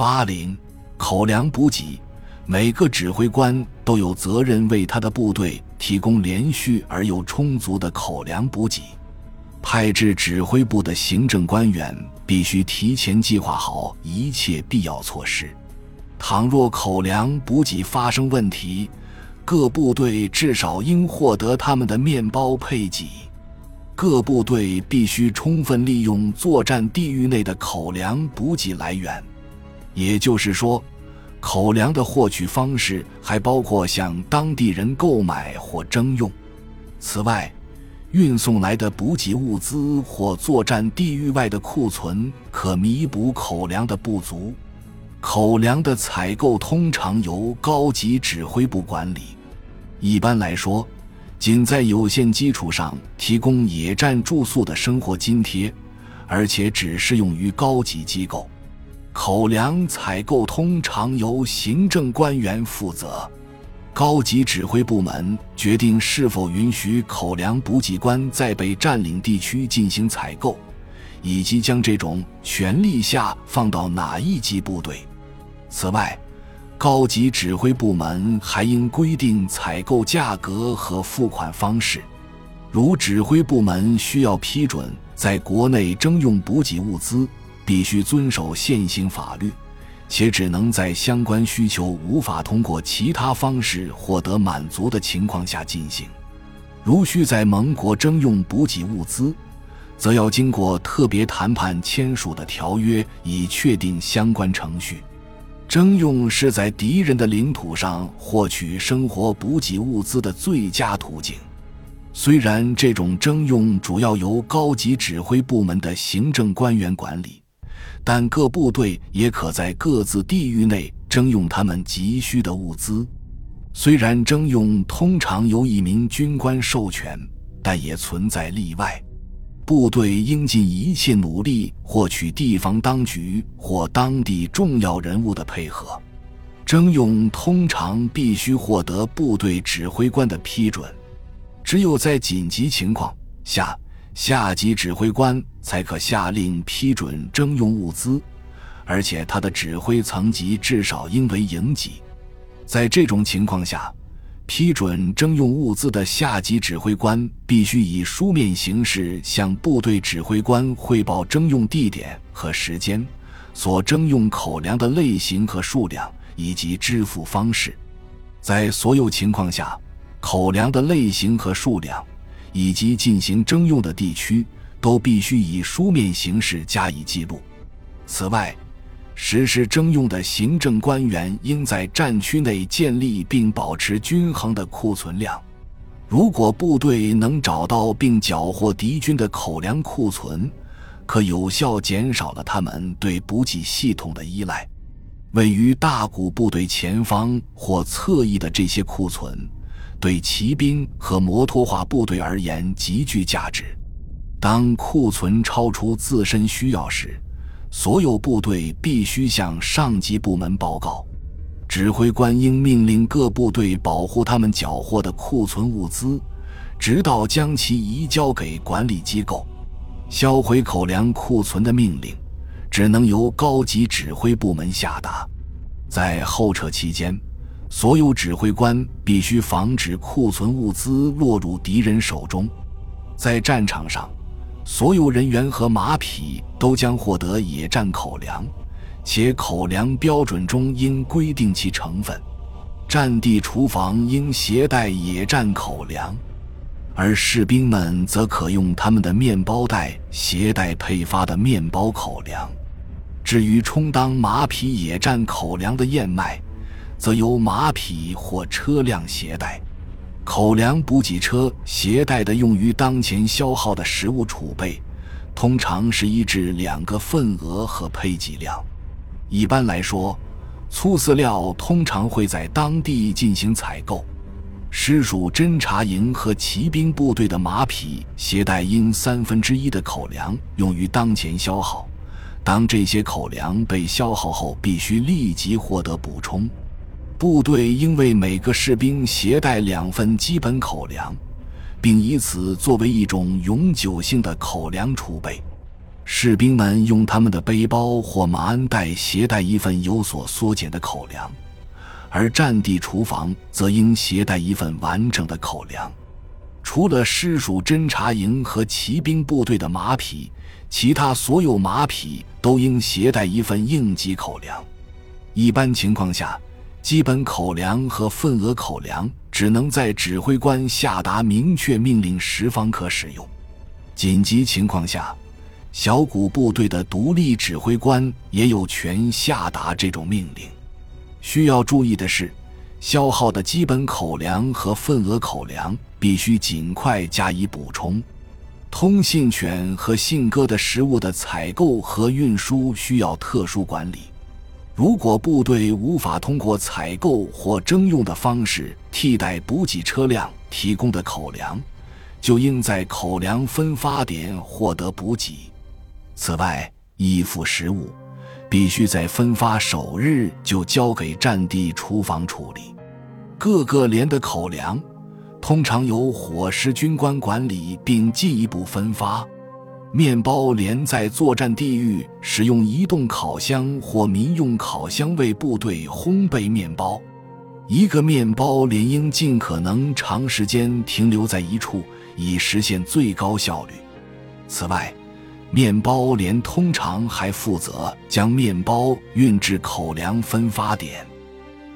八零口粮补给，每个指挥官都有责任为他的部队提供连续而又充足的口粮补给。派至指挥部的行政官员必须提前计划好一切必要措施。倘若口粮补给发生问题，各部队至少应获得他们的面包配给。各部队必须充分利用作战地域内的口粮补给来源。也就是说，口粮的获取方式还包括向当地人购买或征用。此外，运送来的补给物资或作战地域外的库存可弥补口粮的不足。口粮的采购通常由高级指挥部管理。一般来说，仅在有限基础上提供野战住宿的生活津贴，而且只适用于高级机构。口粮采购通常由行政官员负责。高级指挥部门决定是否允许口粮补给官在被占领地区进行采购，以及将这种权力下放到哪一级部队。此外，高级指挥部门还应规定采购价格和付款方式。如指挥部门需要批准在国内征用补给物资，必须遵守现行法律。且只能在相关需求无法通过其他方式获得满足的情况下进行。如需在盟国征用补给物资，则要经过特别谈判签署的条约，以确定相关程序。征用是在敌人的领土上获取生活补给物资的最佳途径。虽然这种征用主要由高级指挥部门的行政官员管理。但各部队也可在各自地域内征用他们急需的物资。虽然征用通常由一名军官授权，但也存在例外。部队应尽一切努力获取地方当局或当地重要人物的配合。征用通常必须获得部队指挥官的批准，只有在紧急情况下。下级指挥官才可下令批准征用物资，而且他的指挥层级至少应为营级。在这种情况下，批准征用物资的下级指挥官必须以书面形式向部队指挥官汇报征用地点和时间、所征用口粮的类型和数量以及支付方式。在所有情况下，口粮的类型和数量。以及进行征用的地区都必须以书面形式加以记录。此外，实施征用的行政官员应在战区内建立并保持均衡的库存量。如果部队能找到并缴获敌军的口粮库存，可有效减少了他们对补给系统的依赖。位于大股部队前方或侧翼的这些库存。对骑兵和摩托化部队而言极具价值。当库存超出自身需要时，所有部队必须向上级部门报告。指挥官应命令各部队保护他们缴获的库存物资，直到将其移交给管理机构。销毁口粮库存的命令只能由高级指挥部门下达。在后撤期间。所有指挥官必须防止库存物资落入敌人手中。在战场上，所有人员和马匹都将获得野战口粮，且口粮标准中应规定其成分。战地厨房应携带野战口粮，而士兵们则可用他们的面包袋携带配发的面包口粮。至于充当马匹野战口粮的燕麦，则由马匹或车辆携带，口粮补给车携带的用于当前消耗的食物储备，通常是一至两个份额和配给量。一般来说，粗饲料通常会在当地进行采购。师属侦察营和骑兵部队的马匹携带应三分之一的口粮用于当前消耗，当这些口粮被消耗后，必须立即获得补充。部队应为每个士兵携带两份基本口粮，并以此作为一种永久性的口粮储备。士兵们用他们的背包或马鞍袋携带一份有所缩减的口粮，而战地厨房则应携带一份完整的口粮。除了师属侦察营和骑兵部队的马匹，其他所有马匹都应携带一份应急口粮。一般情况下，基本口粮和份额口粮只能在指挥官下达明确命令时方可使用。紧急情况下，小股部队的独立指挥官也有权下达这种命令。需要注意的是，消耗的基本口粮和份额口粮必须尽快加以补充。通信犬和信鸽的食物的采购和运输需要特殊管理。如果部队无法通过采购或征用的方式替代补给车辆提供的口粮，就应在口粮分发点获得补给。此外，衣服食物必须在分发首日就交给战地厨房处理。各个连的口粮通常由伙食军官管理并进一步分发。面包连在作战地域使用移动烤箱或民用烤箱为部队烘焙面包。一个面包连应尽可能长时间停留在一处，以实现最高效率。此外，面包连通常还负责将面包运至口粮分发点。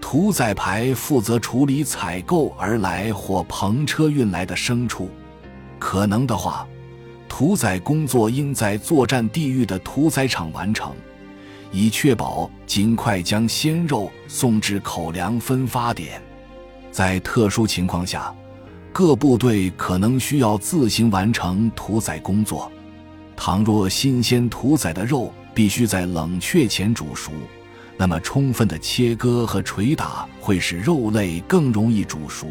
屠宰排负责处理采购而来或篷车运来的牲畜。可能的话。屠宰工作应在作战地域的屠宰场完成，以确保尽快将鲜肉送至口粮分发点。在特殊情况下，各部队可能需要自行完成屠宰工作。倘若新鲜屠宰的肉必须在冷却前煮熟，那么充分的切割和捶打会使肉类更容易煮熟。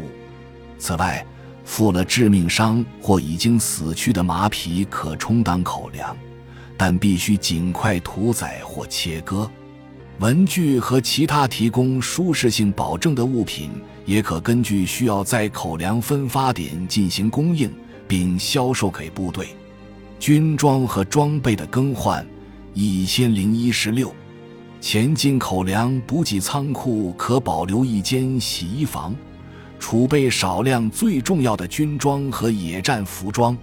此外，负了致命伤或已经死去的马匹可充当口粮，但必须尽快屠宰或切割。文具和其他提供舒适性保证的物品也可根据需要在口粮分发点进行供应，并销售给部队。军装和装备的更换。一千零一十六，前进口粮补给仓库可保留一间洗衣房。储备少量最重要的军装和野战服装，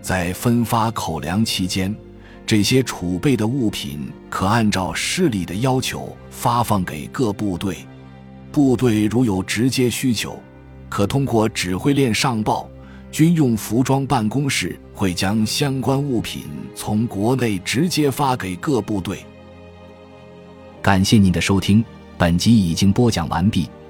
在分发口粮期间，这些储备的物品可按照师里的要求发放给各部队。部队如有直接需求，可通过指挥链上报。军用服装办公室会将相关物品从国内直接发给各部队。感谢您的收听，本集已经播讲完毕。